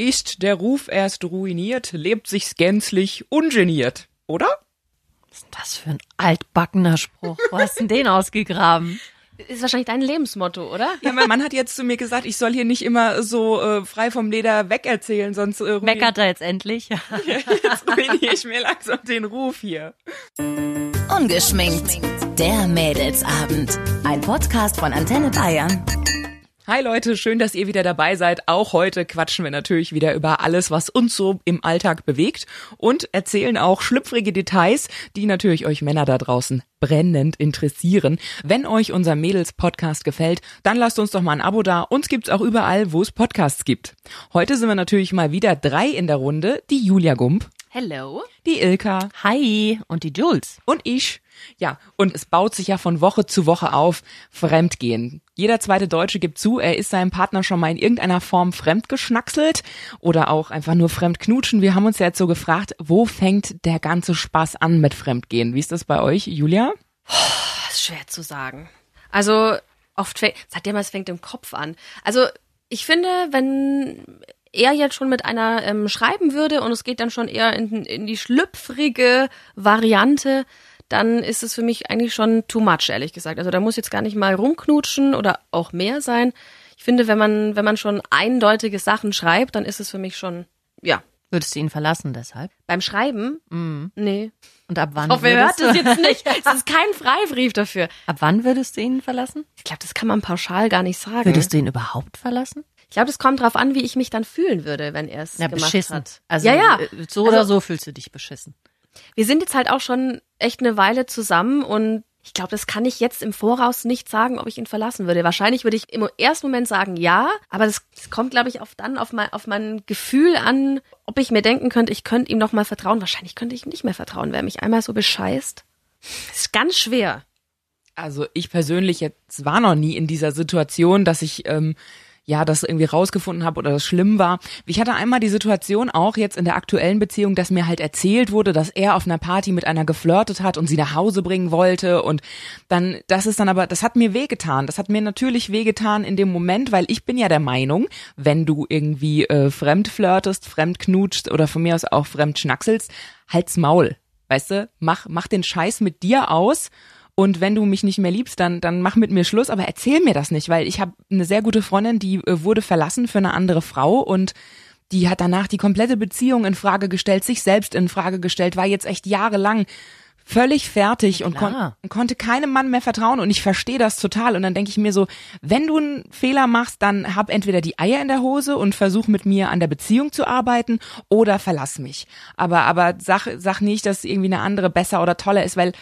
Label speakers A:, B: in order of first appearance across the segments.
A: Ist der Ruf erst ruiniert, lebt sich's gänzlich ungeniert, oder?
B: Was ist das für ein altbackener Spruch? Wo hast du denn den ausgegraben?
C: Ist wahrscheinlich dein Lebensmotto, oder?
A: Ja, mein Mann hat jetzt zu mir gesagt, ich soll hier nicht immer so äh, frei vom Leder wegerzählen, sonst äh,
B: Meckert er jetzt endlich?
A: jetzt ruiniere ich mir langsam den Ruf hier.
D: Ungeschminkt. Der Mädelsabend. Ein Podcast von Antenne Bayern.
A: Hi Leute, schön, dass ihr wieder dabei seid. Auch heute quatschen wir natürlich wieder über alles, was uns so im Alltag bewegt und erzählen auch schlüpfrige Details, die natürlich euch Männer da draußen brennend interessieren. Wenn euch unser Mädels-Podcast gefällt, dann lasst uns doch mal ein Abo da. Uns gibt's auch überall, wo es Podcasts gibt. Heute sind wir natürlich mal wieder drei in der Runde. Die Julia Gump,
C: Hello.
A: die Ilka
B: Hi. Und die Jules.
A: und ich. Ja, und es baut sich ja von Woche zu Woche auf. Fremdgehen. Jeder zweite Deutsche gibt zu, er ist seinem Partner schon mal in irgendeiner Form fremdgeschnackselt oder auch einfach nur fremdknutschen. Wir haben uns ja jetzt so gefragt, wo fängt der ganze Spaß an mit Fremdgehen? Wie ist das bei euch, Julia?
C: Das ist schwer zu sagen. Also, oft fängt, sagt ja mal, es fängt im Kopf an. Also, ich finde, wenn er jetzt schon mit einer ähm, schreiben würde und es geht dann schon eher in, in die schlüpfrige Variante, dann ist es für mich eigentlich schon too much, ehrlich gesagt. Also da muss jetzt gar nicht mal rumknutschen oder auch mehr sein. Ich finde, wenn man, wenn man schon eindeutige Sachen schreibt, dann ist es für mich schon, ja.
B: Würdest du ihn verlassen deshalb?
C: Beim Schreiben? Nee.
B: Und ab wann
C: hoffe, ihr hört es jetzt nicht. Es ist kein Freibrief dafür.
B: Ab wann würdest du ihn verlassen?
C: Ich glaube, das kann man pauschal gar nicht sagen.
B: Würdest du ihn überhaupt verlassen?
C: Ich glaube, das kommt drauf an, wie ich mich dann fühlen würde, wenn er es
B: Ja,
C: gemacht
B: beschissen.
C: hat.
B: Also
C: ja, ja.
B: äh, so oder
C: Also-
B: so fühlst du dich beschissen.
C: Wir sind jetzt halt auch schon echt eine Weile zusammen und ich glaube, das kann ich jetzt im Voraus nicht sagen, ob ich ihn verlassen würde. Wahrscheinlich würde ich im ersten Moment sagen ja, aber das, das kommt, glaube ich, auf dann auf mein, auf mein Gefühl an, ob ich mir denken könnte, ich könnte ihm noch mal vertrauen. Wahrscheinlich könnte ich ihm nicht mehr vertrauen, wer mich einmal so bescheißt. Ist ganz schwer.
A: Also ich persönlich jetzt war noch nie in dieser Situation, dass ich ähm, ja das irgendwie rausgefunden habe oder das schlimm war. Ich hatte einmal die Situation auch jetzt in der aktuellen Beziehung, dass mir halt erzählt wurde, dass er auf einer Party mit einer geflirtet hat und sie nach Hause bringen wollte und dann das ist dann aber das hat mir wehgetan. Das hat mir natürlich wehgetan in dem Moment, weil ich bin ja der Meinung, wenn du irgendwie äh, fremd flirtest, fremd knutschst oder von mir aus auch fremd schnackselst, halt's Maul. Weißt du, mach mach den Scheiß mit dir aus und wenn du mich nicht mehr liebst, dann, dann mach mit mir Schluss, aber erzähl mir das nicht, weil ich habe eine sehr gute Freundin, die äh, wurde verlassen für eine andere Frau und die hat danach die komplette Beziehung in Frage gestellt, sich selbst in Frage gestellt, war jetzt echt jahrelang völlig fertig und, kon konnte keinem Mann mehr vertrauen und ich verstehe das total und dann denke ich mir so, wenn du einen Fehler machst, dann hab entweder die Eier in der Hose und versuch mit mir an der Beziehung zu arbeiten oder verlass mich. Aber aber sag sag nicht, dass irgendwie eine andere besser oder toller ist, weil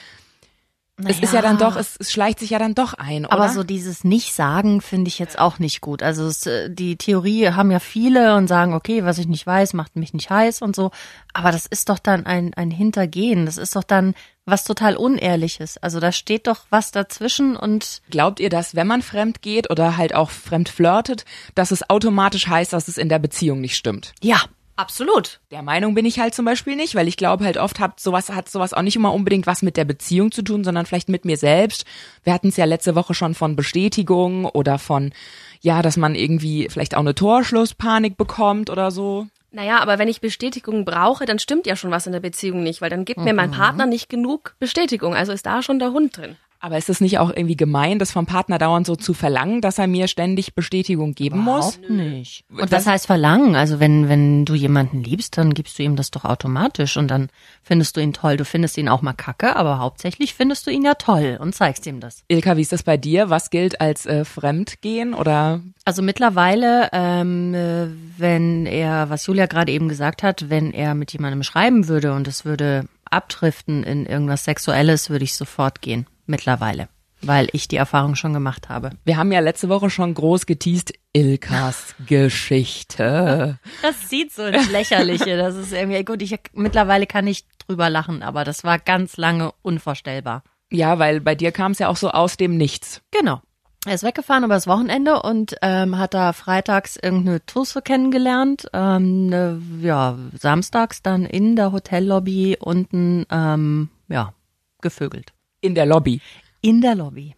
A: es ist ja dann doch, es, es schleicht sich ja dann doch ein, oder?
B: Aber so dieses Nicht-Sagen finde ich jetzt auch nicht gut. Also es, äh, die Theorie haben ja viele und sagen, okay, was ich nicht weiß, macht mich nicht heiß und so. Aber das ist doch dann ein, ein Hintergehen. Das ist doch dann was total Unehrliches. Also da steht doch was dazwischen und
A: Glaubt ihr, dass wenn man fremd geht oder halt auch fremd flirtet, dass es automatisch heißt, dass es in der Beziehung nicht stimmt?
B: ja,
C: Absolut.
A: Der Meinung bin ich halt zum Beispiel nicht, weil ich glaube halt oft hat sowas hat sowas auch nicht immer unbedingt was mit der Beziehung zu tun, sondern vielleicht mit mir selbst. Wir hatten es ja letzte Woche schon von Bestätigung oder von ja, dass man irgendwie vielleicht auch eine Torschlusspanik bekommt oder so.
C: Naja, aber wenn ich Bestätigung brauche, dann stimmt ja schon was in der Beziehung nicht, weil dann gibt mir mein Partner nicht genug Bestätigung. Also ist da schon der Hund drin.
A: Aber ist es nicht auch irgendwie gemein, das vom Partner dauernd so zu verlangen, dass er mir ständig Bestätigung geben muss?
B: überhaupt nicht. Und das heißt verlangen. Also wenn, wenn du jemanden liebst, dann gibst du ihm das doch automatisch und dann findest du ihn toll. Du findest ihn auch mal kacke, aber hauptsächlich findest du ihn ja toll und zeigst ihm das.
A: Ilka, wie ist das bei dir? Was gilt als äh, Fremdgehen oder
B: Also mittlerweile, ähm, äh, wenn er, was Julia gerade eben gesagt hat, wenn er mit jemandem schreiben würde und es würde abdriften in irgendwas Sexuelles, würde ich sofort gehen. Mittlerweile. Weil ich die Erfahrung schon gemacht habe.
A: Wir haben ja letzte Woche schon groß geteased, Ilkas Geschichte.
B: Das sieht so ins Lächerliche. Das ist irgendwie gut. Ich mittlerweile kann ich drüber lachen, aber das war ganz lange unvorstellbar.
A: Ja, weil bei dir kam es ja auch so aus dem Nichts.
B: Genau. Er ist weggefahren übers Wochenende und ähm, hat da freitags irgendeine Tusse kennengelernt. Ähm, ne, ja, samstags dann in der Hotellobby unten, ähm, ja, gevögelt.
A: In der Lobby.
B: In der Lobby.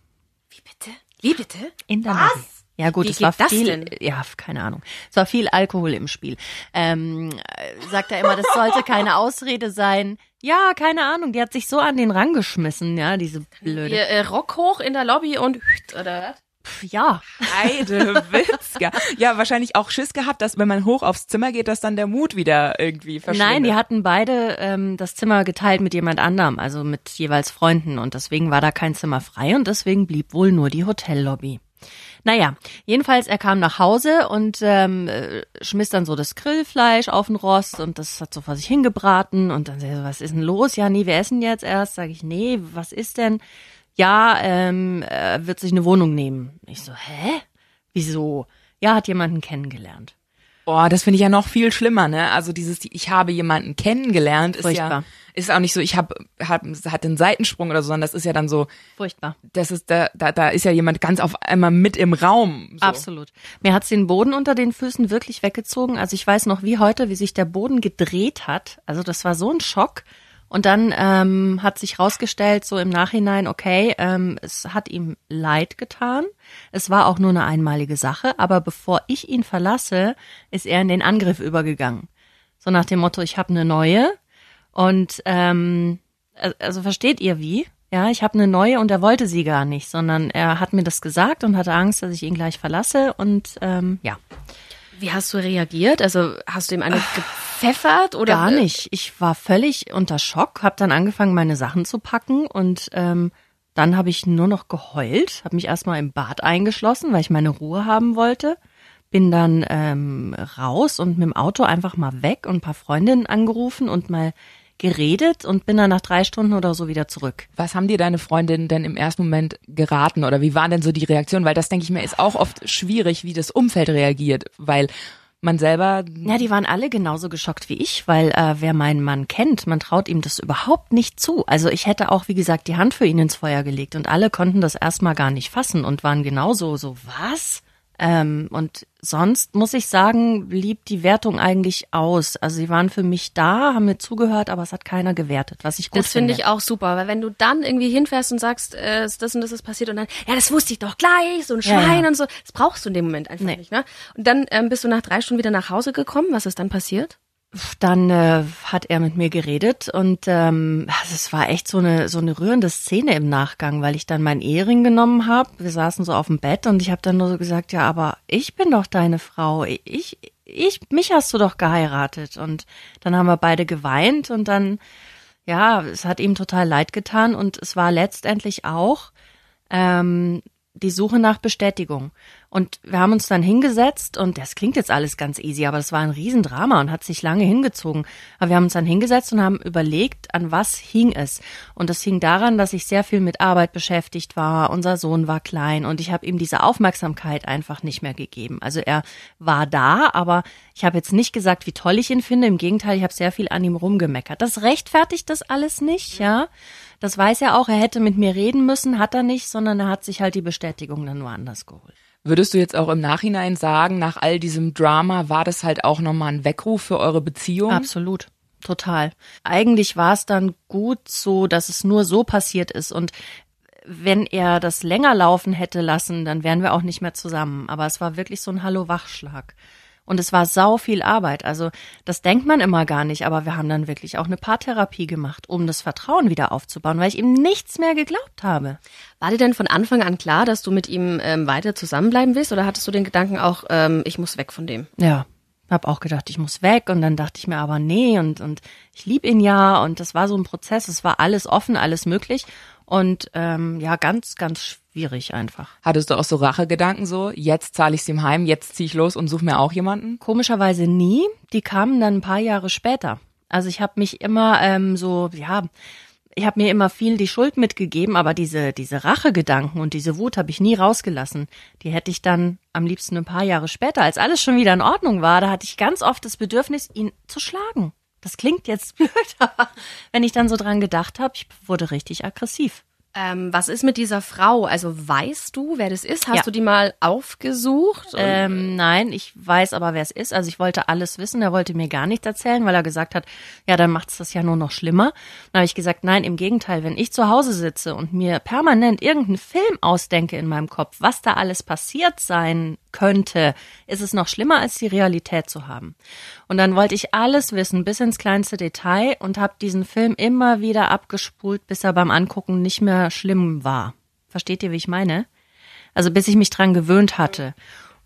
C: Wie bitte? Wie bitte?
B: In der
C: Was?
B: Lobby. Ja gut,
C: Wie
B: es war
C: das
B: viel,
C: denn?
B: ja, keine Ahnung. Es war viel Alkohol im Spiel. Ähm, äh, sagt er immer, das sollte keine Ausrede sein. Ja, keine Ahnung, die hat sich so an den Rang geschmissen, ja, diese blöde.
C: Ihr äh, Rock hoch in der Lobby und oder was?
B: Ja,
A: Heidewitzka. ja, wahrscheinlich auch Schiss gehabt, dass wenn man hoch aufs Zimmer geht, dass dann der Mut wieder irgendwie verschwindet.
B: Nein, die hatten beide ähm, das Zimmer geteilt mit jemand anderem, also mit jeweils Freunden und deswegen war da kein Zimmer frei und deswegen blieb wohl nur die Hotellobby. Naja, jedenfalls, er kam nach Hause und ähm, äh, schmiss dann so das Grillfleisch auf den Rost und das hat so vor sich hingebraten und dann so, was ist denn los? Ja, nee, wir essen jetzt erst. Sag ich, nee, was ist denn? Ja, ähm, er wird sich eine Wohnung nehmen. Ich so, hä? Wieso? Ja, hat jemanden kennengelernt.
A: Boah, das finde ich ja noch viel schlimmer, ne? Also dieses, die- ich habe jemanden kennengelernt, ist ja,
B: Furchtbar.
A: ist auch nicht so, ich habe, hab, hatte einen Seitensprung oder so, sondern das ist ja dann so,
B: Furchtbar.
A: das ist da, da, da ist ja jemand ganz auf einmal mit im Raum. So.
B: Absolut. Mir hat's den Boden unter den Füßen wirklich weggezogen. Also ich weiß noch wie heute, wie sich der Boden gedreht hat. Also das war so ein Schock. Und dann ähm, hat sich rausgestellt, so im Nachhinein, okay, ähm, es hat ihm leid getan. Es war auch nur eine einmalige Sache. Aber bevor ich ihn verlasse, ist er in den Angriff übergegangen. So nach dem Motto, ich habe eine neue. Und ähm, also- versteht ihr wie? Ja, ich habe eine neue und er wollte sie gar nicht, sondern er hat mir das gesagt und hatte Angst, dass ich ihn gleich verlasse und ähm, ja,
C: Wie hast du reagiert? Also hast du ihm eine gepfeffert oder
B: gar nicht. Ich war völlig unter Schock, habe dann angefangen, meine Sachen zu packen und ähm, dann habe ich nur noch geheult, habe mich erstmal im Bad eingeschlossen, weil ich meine Ruhe haben wollte. Bin dann ähm, raus und mit dem Auto einfach mal weg und ein paar Freundinnen angerufen und mal geredet und bin dann nach drei Stunden oder so wieder zurück.
A: Was haben dir deine Freundinnen denn im ersten Moment geraten oder wie war denn so die Reaktion? Weil das denke ich mir ist auch oft schwierig, wie das Umfeld reagiert, weil man selber
B: Ja, die waren alle genauso geschockt wie ich, weil äh, wer meinen Mann kennt, man traut ihm das überhaupt nicht zu. Also ich hätte auch, wie gesagt, die Hand für ihn ins Feuer gelegt und alle konnten das erstmal gar nicht fassen und waren genauso so, was? Ähm, und sonst muss ich sagen, blieb die Wertung eigentlich aus. Also sie waren für mich da, haben mir zugehört, aber es hat keiner gewertet, was ich gut
C: Das finde
B: finde.
C: ich auch super, weil wenn du dann irgendwie hinfährst und sagst, äh, das und das ist passiert und dann, ja, das wusste ich doch gleich, so ein
B: Ja,
C: Schwein
B: ja.
C: und so, das brauchst du in dem Moment einfach
B: Nee.
C: nicht, ne? Und dann ähm, bist du nach drei Stunden wieder nach Hause gekommen. Was ist dann passiert?
B: Dann äh, hat er mit mir geredet und ähm, also es war echt so eine so eine rührende Szene im Nachgang, weil ich dann meinen Ehering genommen habe. Wir saßen so auf dem Bett und ich habe dann nur so gesagt, ja, aber ich bin doch deine Frau. Ich ich mich hast du doch geheiratet und dann haben wir beide geweint und dann ja, es hat ihm total leid getan und es war letztendlich auch ähm, die Suche nach Bestätigung. Und wir haben uns dann hingesetzt und das klingt jetzt alles ganz easy, aber es war ein Riesendrama und hat sich lange hingezogen. Aber wir haben uns dann hingesetzt und haben überlegt, an was hing es. Und das hing daran, dass ich sehr viel mit Arbeit beschäftigt war. Unser Sohn war klein und ich habe ihm diese Aufmerksamkeit einfach nicht mehr gegeben. Also er war da, aber ich habe jetzt nicht gesagt, wie toll ich ihn finde. Im Gegenteil, ich habe sehr viel an ihm rumgemeckert. Das rechtfertigt das alles nicht, ja. Das weiß er auch. Er hätte mit mir reden müssen, hat er nicht, sondern er hat sich halt die Bestätigung dann woanders geholt.
A: Würdest du jetzt auch im Nachhinein sagen, nach all diesem Drama war das halt auch nochmal ein Weckruf für eure Beziehung?
B: Absolut. Total. Eigentlich war es dann gut so, dass es nur so passiert ist und wenn er das länger laufen hätte lassen, dann wären wir auch nicht mehr zusammen. Aber es war wirklich so ein Hallo-Wachschlag. Und es war sau viel Arbeit. Also das denkt man immer gar nicht, aber wir haben dann wirklich auch eine Paartherapie gemacht, um das Vertrauen wieder aufzubauen, weil ich ihm nichts mehr geglaubt habe.
C: War dir denn von Anfang an klar, dass du mit ihm ähm, weiter zusammenbleiben willst oder hattest du den Gedanken auch, ähm, ich muss weg von dem?
B: Ja, hab auch gedacht, ich muss weg und dann dachte ich mir aber nee und und ich lieb ihn ja und das war so ein Prozess, es war alles offen, alles möglich und ähm, ja, ganz ganz schwierig einfach.
A: Hattest du auch so Rachegedanken so, jetzt zahle ich es ihm heim, jetzt ziehe ich los und suche mir auch jemanden?
B: Komischerweise nie, die kamen dann ein paar Jahre später. Also ich habe mich immer ähm, so ja, ich habe mir immer viel die Schuld mitgegeben, aber diese diese Rachegedanken und diese Wut habe ich nie rausgelassen. Die hätte ich dann am liebsten ein paar Jahre später, als alles schon wieder in Ordnung war, da hatte ich ganz oft das Bedürfnis, ihn zu schlagen. Das klingt jetzt blöd, aber wenn ich dann so dran gedacht habe, ich wurde richtig aggressiv.
C: Ähm, was ist mit dieser Frau? Also weißt du, wer das ist? Hast
B: Ja.
C: du die mal aufgesucht?
B: Ähm, nein, ich weiß aber, wer es ist. Also ich wollte alles wissen. Er wollte mir gar nichts erzählen, weil er gesagt hat, ja, dann macht's das ja nur noch schlimmer. Dann habe ich gesagt, nein, im Gegenteil, wenn ich zu Hause sitze und mir permanent irgendeinen Film ausdenke in meinem Kopf, was da alles passiert sein könnte, ist es noch schlimmer, als die Realität zu haben. Und dann wollte ich alles wissen, bis ins kleinste Detail und habe diesen Film immer wieder abgespult, bis er beim Angucken nicht mehr schlimm war. Versteht ihr, wie ich meine? Also bis ich mich dran gewöhnt hatte.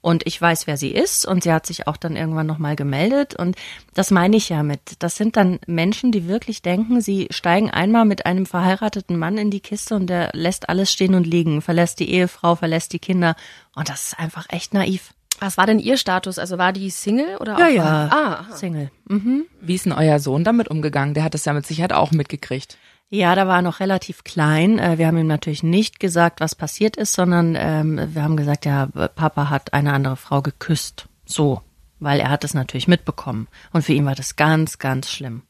B: Und ich weiß, wer sie ist und sie hat sich auch dann irgendwann nochmal gemeldet. Und das meine ich ja mit. Das sind dann Menschen, die wirklich denken, sie steigen einmal mit einem verheirateten Mann in die Kiste und der lässt alles stehen und liegen, verlässt die Ehefrau, verlässt die Kinder. Und das ist einfach echt naiv.
C: was war denn ihr Status? Also war die Single oder
B: Ja,
C: auch
B: ja.
C: Ah,
B: Single. Mhm.
A: Wie ist denn euer Sohn damit umgegangen? Der hat das ja mit Sicherheit auch mitgekriegt.
B: Ja, da war er noch relativ klein. Äh, Wir haben ihm natürlich nicht gesagt, was passiert ist, sondern ähm, wir haben gesagt, ja, Papa hat eine andere Frau geküsst. So, weil er hat es natürlich mitbekommen. Und für ihn war das ganz, ganz schlimm.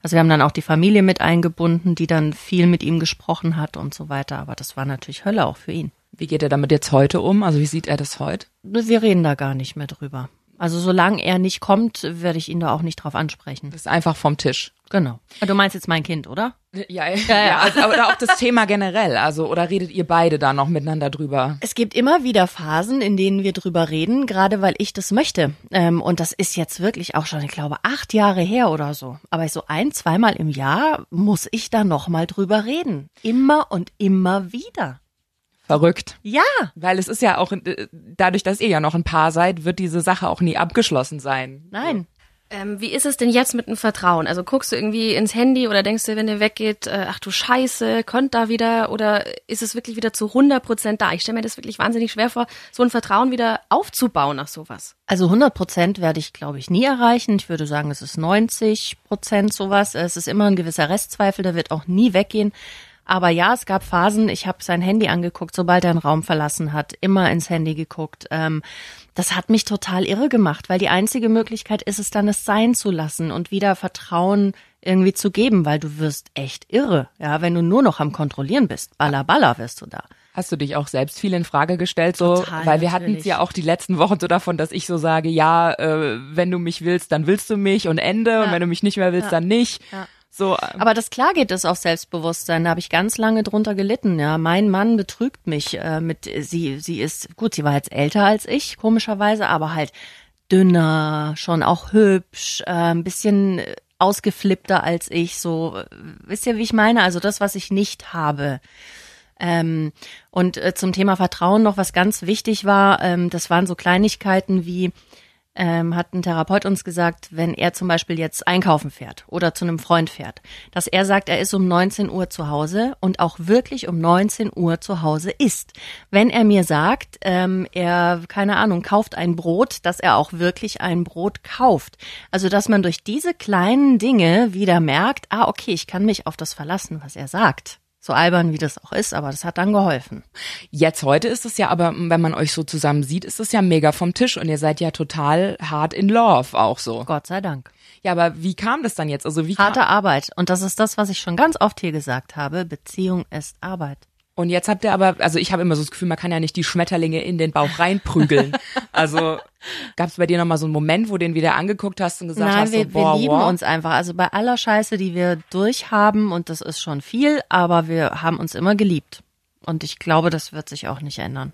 B: Also wir haben dann auch die Familie mit eingebunden, die dann viel mit ihm gesprochen hat und so weiter. Aber das war natürlich Hölle auch für ihn.
A: Wie geht er damit jetzt heute um? Also wie sieht er das heute?
B: Wir reden da gar nicht mehr drüber. Also solange er nicht kommt, werde ich ihn da auch nicht drauf ansprechen.
A: Das ist einfach vom Tisch.
B: Genau. Du meinst jetzt mein Kind, oder?
A: Ja, ja, ja. Also, oder auch das Thema generell. Also, oder redet ihr beide da noch miteinander drüber?
B: Es gibt immer wieder Phasen, in denen wir drüber reden, gerade weil ich das möchte. Ähm, und das ist jetzt wirklich auch schon, ich glaube, acht Jahre her oder so. Aber so ein, zweimal im Jahr muss ich da nochmal drüber reden. Immer und immer wieder.
A: Verrückt.
B: Ja.
A: Weil es ist ja auch, äh, dadurch, dass ihr ja noch ein Paar seid, wird diese Sache auch nie abgeschlossen sein.
B: Nein.
C: Ähm, wie ist es denn jetzt mit dem Vertrauen? Also guckst du irgendwie ins Handy oder denkst du, wenn der weggeht, äh, ach du Scheiße, kommt da wieder oder ist es wirklich wieder zu 100 Prozent da? Ich stelle mir das wirklich wahnsinnig schwer vor, so ein Vertrauen wieder aufzubauen nach sowas.
B: Also 100 Prozent werde ich, glaube ich, nie erreichen. Ich würde sagen, es ist 90 Prozent sowas. Es ist immer ein gewisser Restzweifel, der wird auch nie weggehen. Aber ja, es gab Phasen, ich habe sein Handy angeguckt, sobald er einen Raum verlassen hat, immer ins Handy geguckt. Ähm, das hat mich total irre gemacht, weil die einzige Möglichkeit ist es dann, es sein zu lassen und wieder Vertrauen irgendwie zu geben, weil du wirst echt irre, ja, wenn du nur noch am Kontrollieren bist. Baller, baller wirst du da.
A: Hast du dich auch selbst viel in Frage gestellt, so,
B: Total,
A: weil wir hatten es ja auch die letzten Wochen so davon, dass ich so sage, ja, äh, wenn du mich willst, dann willst du mich und Ende und
B: Ja.
A: wenn du mich nicht mehr willst,
B: Ja.
A: dann nicht.
B: Ja.
A: So, äh,
B: Aber das klar geht es auf Selbstbewusstsein. Da habe ich ganz lange drunter gelitten. Ja, mein Mann betrügt mich äh, mit. Sie, sie ist gut. Sie war jetzt älter als ich, komischerweise, aber halt dünner, schon auch hübsch, äh, ein bisschen äh, ausgeflippter als ich. So, äh, wisst ihr, wie ich meine? Also das, was ich nicht habe. Ähm, und äh, zum Thema Vertrauen noch was ganz wichtig war. Ähm, das waren so Kleinigkeiten wie ähm, hat ein Therapeut uns gesagt, wenn er zum Beispiel jetzt einkaufen fährt oder zu einem Freund fährt, dass er sagt, er ist um 19 Uhr zu Hause und auch wirklich um 19 Uhr zu Hause ist. Wenn er mir sagt, ähm, er, keine Ahnung, kauft ein Brot, dass er auch wirklich ein Brot kauft. Also, dass man durch diese kleinen Dinge wieder merkt, ah, okay, ich kann mich auf das verlassen, was er sagt. So albern wie das auch ist, aber das hat dann geholfen.
A: jetzt heute ist es ja aber, wenn man euch so zusammen sieht, ist es ja mega vom Tisch und ihr seid ja total hart in love auch so.
B: Gott sei Dank.
A: Ja, aber wie kam das dann jetzt? Also wie
B: Harte Arbeit. Und das ist das, was ich schon ganz oft hier gesagt habe. Beziehung ist Arbeit.
A: und jetzt habt ihr aber, also ich habe immer so das Gefühl, man kann ja nicht die Schmetterlinge in den Bauch reinprügeln. also gab es bei dir nochmal so einen Moment, wo du den wieder angeguckt hast und gesagt
B: Nein,
A: hast,
B: wir,
A: so, boah,
B: wir lieben
A: wow.
B: uns einfach. Also bei aller Scheiße, die wir durchhaben, und das ist schon viel, aber wir haben uns immer geliebt. Und ich glaube, das wird sich auch nicht ändern.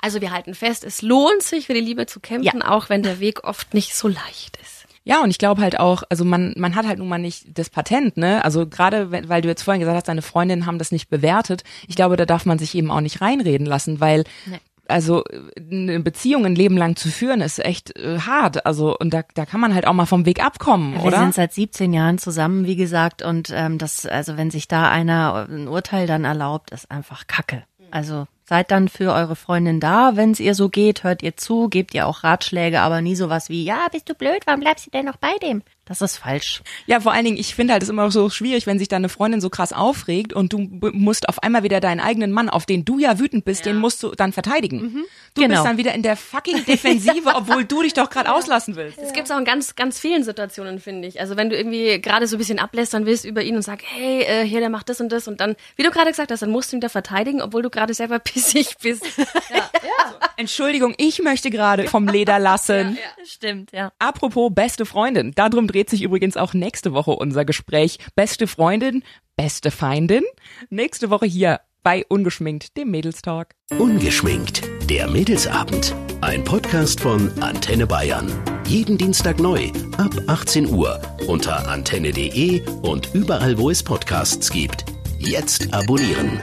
C: Also wir halten fest, es lohnt sich für die Liebe zu kämpfen, auch wenn der Weg oft nicht so leicht ist.
A: Ja, und ich glaube halt auch, also man, man hat halt nun mal nicht das Patent, ne? Also gerade, weil du jetzt vorhin gesagt hast, deine Freundinnen haben das nicht bewertet. Ich glaube, da darf man sich eben auch nicht reinreden lassen, weil
B: Nee.
A: Also eine Beziehung ein Leben lang zu führen ist echt äh, hart. Also und da, da kann man halt auch mal vom Weg abkommen,
B: Wir
A: oder?
B: sind seit 17 Jahren zusammen, wie gesagt, und ähm, das, also wenn sich da einer ein Urteil dann erlaubt, ist einfach Kacke. Also seid dann für eure Freundin da, wenn es ihr so geht, hört ihr zu, gebt ihr auch Ratschläge, aber nie sowas wie, ja, bist du blöd, warum bleibst du denn noch bei dem? Das ist falsch.
A: Ja, vor allen Dingen, ich finde halt es immer so schwierig, wenn sich deine Freundin so krass aufregt und du musst auf einmal wieder deinen eigenen Mann, auf den du ja wütend bist, den musst du dann verteidigen. Du
B: Genau.
A: bist dann wieder in der fucking Defensive, obwohl du dich doch gerade auslassen willst.
C: Das gibt's auch in ganz, ganz vielen Situationen, finde ich. Also wenn du irgendwie gerade so ein bisschen ablästern willst über ihn und sagst, hey, äh, hier, der macht das und das und dann, wie du gerade gesagt hast, dann musst du ihn da verteidigen, obwohl du gerade selber pissig bist.
A: Entschuldigung, ich möchte gerade vom Leder lassen.
B: Stimmt, ja.
A: Apropos beste Freundin, darum dreht sich übrigens auch nächste Woche unser Gespräch. Beste Freundin, beste Feindin. Nächste Woche hier bei Ungeschminkt, dem Mädelstalk.
E: Ungeschminkt. Der Mädelsabend. Ein Podcast von Antenne Bayern. Jeden Dienstag neu ab 18 Uhr unter antenne.de und überall, wo es Podcasts gibt. Jetzt abonnieren.